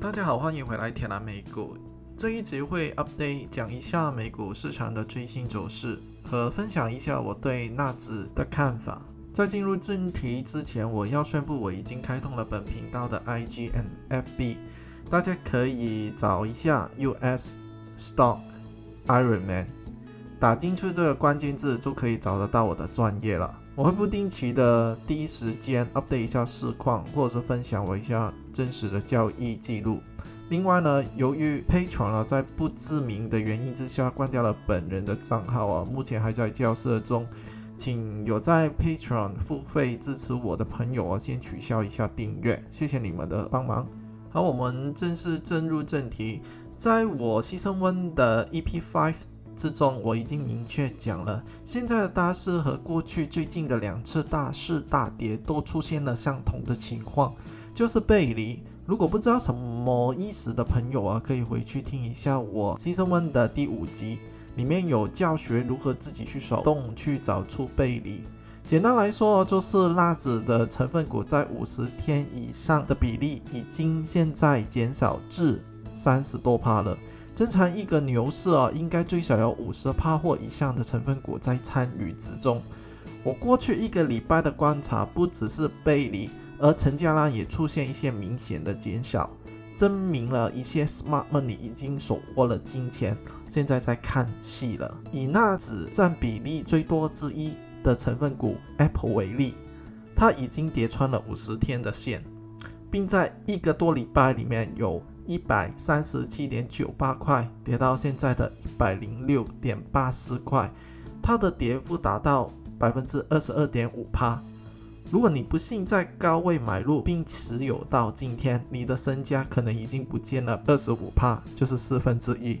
大家好，欢迎回来铁蓝美股。这一集会 update 讲一下美股市场的最新走势，和分享一下我对纳指的看法。在进入正题之前，我要宣布我已经开通了本频道的 IG n FB，大家可以找一下 US Stock Iron Man，打进去这个关键字就可以找得到我的专业了。我会不定期的第一时间 update 一下市况，或者是分享我一下真实的交易记录。另外呢，由于 Patron 啊在不知名的原因之下关掉了本人的账号啊，目前还在交涉中，请有在 Patreon 付费支持我的朋友啊，先取消一下订阅，谢谢你们的帮忙。好，我们正式进入正题，在我牺牲温的 EP Five。之中，我已经明确讲了，现在的大势和过去最近的两次大势大跌都出现了相同的情况，就是背离。如果不知道什么意思的朋友啊，可以回去听一下我《Season One》的第五集，里面有教学如何自己去手动去找出背离。简单来说，就是辣子的成分股在五十天以上的比例已经现在减少至三十多帕了。正常一个牛市啊，应该最少有五十趴或以上的成分股在参与之中。我过去一个礼拜的观察，不只是背离，而成交量也出现一些明显的减少，证明了一些 smart money 已经手握了金钱，现在在看戏了。以纳指占比例最多之一的成分股 Apple 为例，它已经跌穿了五十天的线，并在一个多礼拜里面有。一百三十七点九八块跌到现在的一百零六点八四块，它的跌幅达到百分之二十二点五趴。如果你不幸在高位买入并持有到今天，你的身家可能已经不见了二十五趴，就是四分之一。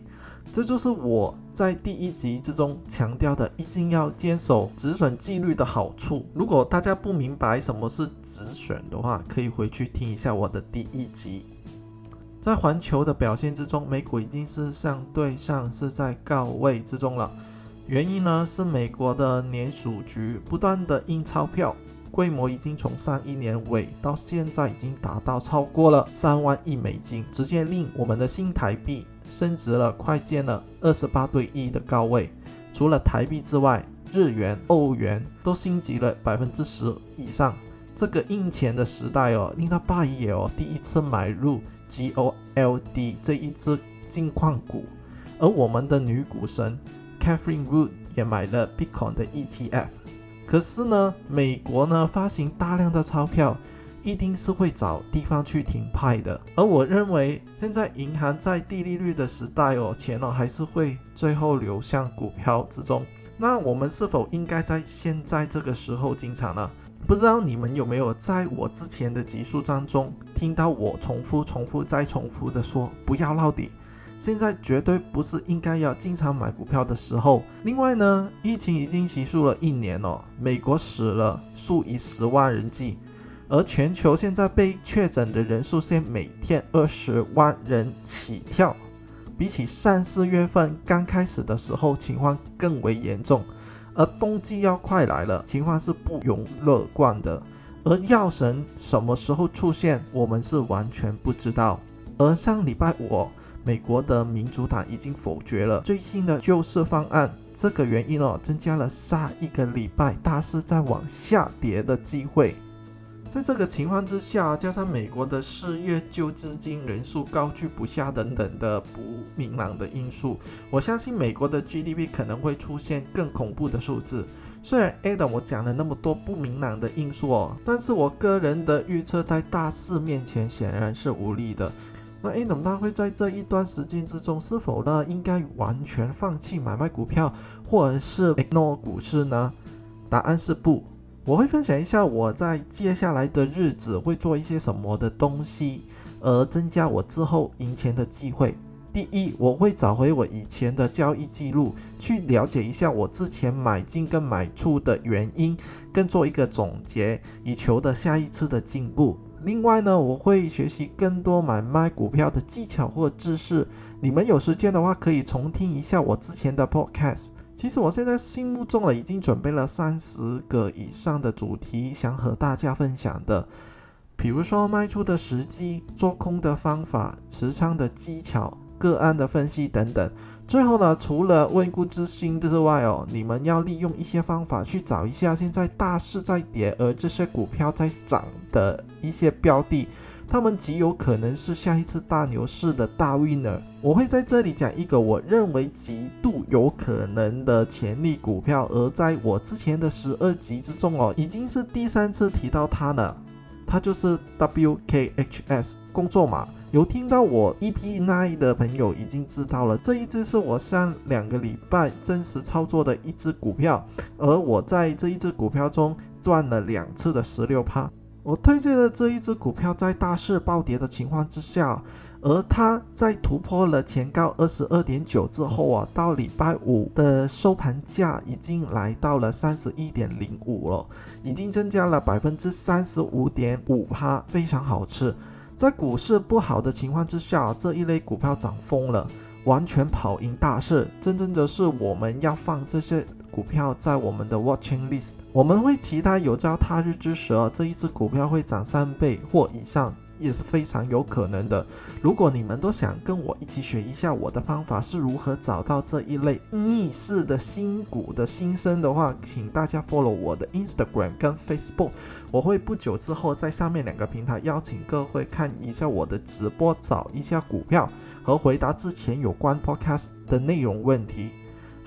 这就是我在第一集之中强调的，一定要坚守止损纪律的好处。如果大家不明白什么是止损的话，可以回去听一下我的第一集。在环球的表现之中，美股已经是相对上是在高位之中了。原因呢是美国的联储局不断的印钞票，规模已经从上一年尾到现在已经达到超过了三万亿美金，直接令我们的新台币升值了快见了二十八对一的高位。除了台币之外，日元、欧元都升级了百分之十以上。这个印钱的时代哦，令他爸爷哦第一次买入。GOLD 这一只金矿股，而我们的女股神 Catherine Wood 也买了 Bitcoin 的 ETF。可是呢，美国呢发行大量的钞票，一定是会找地方去停派的。而我认为，现在银行在低利率的时代哦，钱哦还是会最后流向股票之中。那我们是否应该在现在这个时候进场呢？不知道你们有没有在我之前的集数当中听到我重复、重复再重复的说不要捞底，现在绝对不是应该要经常买股票的时候。另外呢，疫情已经结束了一年了，美国死了数以十万人计，而全球现在被确诊的人数现每天二十万人起跳，比起上四月份刚开始的时候情况更为严重。而冬季要快来了，情况是不容乐观的。而药神什么时候出现，我们是完全不知道。而上礼拜五，美国的民主党已经否决了最新的救市方案，这个原因哦，增加了下一个礼拜大势再往下跌的机会。在这个情况之下，加上美国的失业救资金人数高居不下等等的不明朗的因素，我相信美国的 GDP 可能会出现更恐怖的数字。虽然 Adam 我讲了那么多不明朗的因素哦，但是我个人的预测在大势面前显然是无力的。那 Adam 他会在这一段时间之中是否呢应该完全放弃买卖股票，或者是 ignore 股市呢？答案是不。我会分享一下我在接下来的日子会做一些什么的东西，而增加我之后赢钱的机会。第一，我会找回我以前的交易记录，去了解一下我之前买进跟买出的原因，跟做一个总结，以求得下一次的进步。另外呢，我会学习更多买卖股票的技巧或知识。你们有时间的话，可以重听一下我之前的 podcast。其实我现在心目中了已经准备了三十个以上的主题，想和大家分享的。比如说卖出的时机、做空的方法、持仓的技巧、个案的分析等等。最后呢，除了温故知新之外哦，你们要利用一些方法去找一下现在大势在跌，而这些股票在涨的一些标的，他们极有可能是下一次大牛市的大 winner。我会在这里讲一个我认为极度有可能的潜力股票，而在我之前的十二集之中哦，已经是第三次提到它了，它就是 WKHS 工作码。有听到我 EP nine 的朋友已经知道了，这一只是我上两个礼拜真实操作的一只股票，而我在这一只股票中赚了两次的十六趴。我推荐的这一只股票在大势暴跌的情况之下，而它在突破了前高二十二点九之后啊，到礼拜五的收盘价已经来到了三十一点零五了，已经增加了百分之三十五点五趴，非常好吃。在股市不好的情况之下，这一类股票涨疯了，完全跑赢大市。真正的是我们要放这些股票在我们的 watching list，我们会期待有朝他日之时，这一只股票会涨三倍或以上。也是非常有可能的。如果你们都想跟我一起学一下我的方法是如何找到这一类逆势的新股的新生的话，请大家 follow 我的 Instagram 跟 Facebook。我会不久之后在上面两个平台邀请各位看一下我的直播，找一下股票和回答之前有关 Podcast 的内容问题。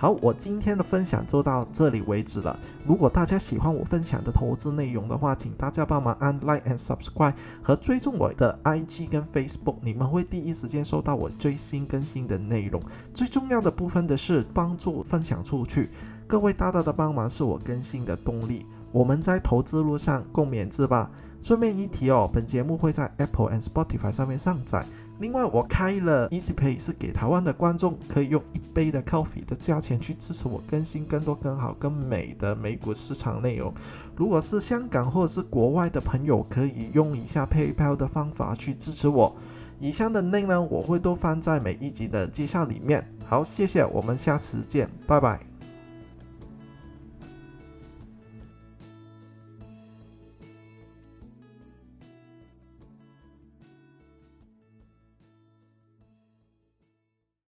好，我今天的分享就到这里为止了。如果大家喜欢我分享的投资内容的话，请大家帮忙按 like and subscribe 和追踪我的 IG 跟 Facebook，你们会第一时间收到我最新更新的内容。最重要的部分的是帮助分享出去，各位大大的帮忙是我更新的动力。我们在投资路上共勉之吧。顺便一提哦，本节目会在 Apple and Spotify 上面上载。另外，我开了 EasyPay，是给台湾的观众可以用一杯的 coffee 的价钱去支持我更新更多、更好、更美的美股市场内容。如果是香港或者是国外的朋友，可以用以下 PayPal 的方法去支持我。以上的内容我会都放在每一集的介绍里面。好，谢谢，我们下次见，拜拜。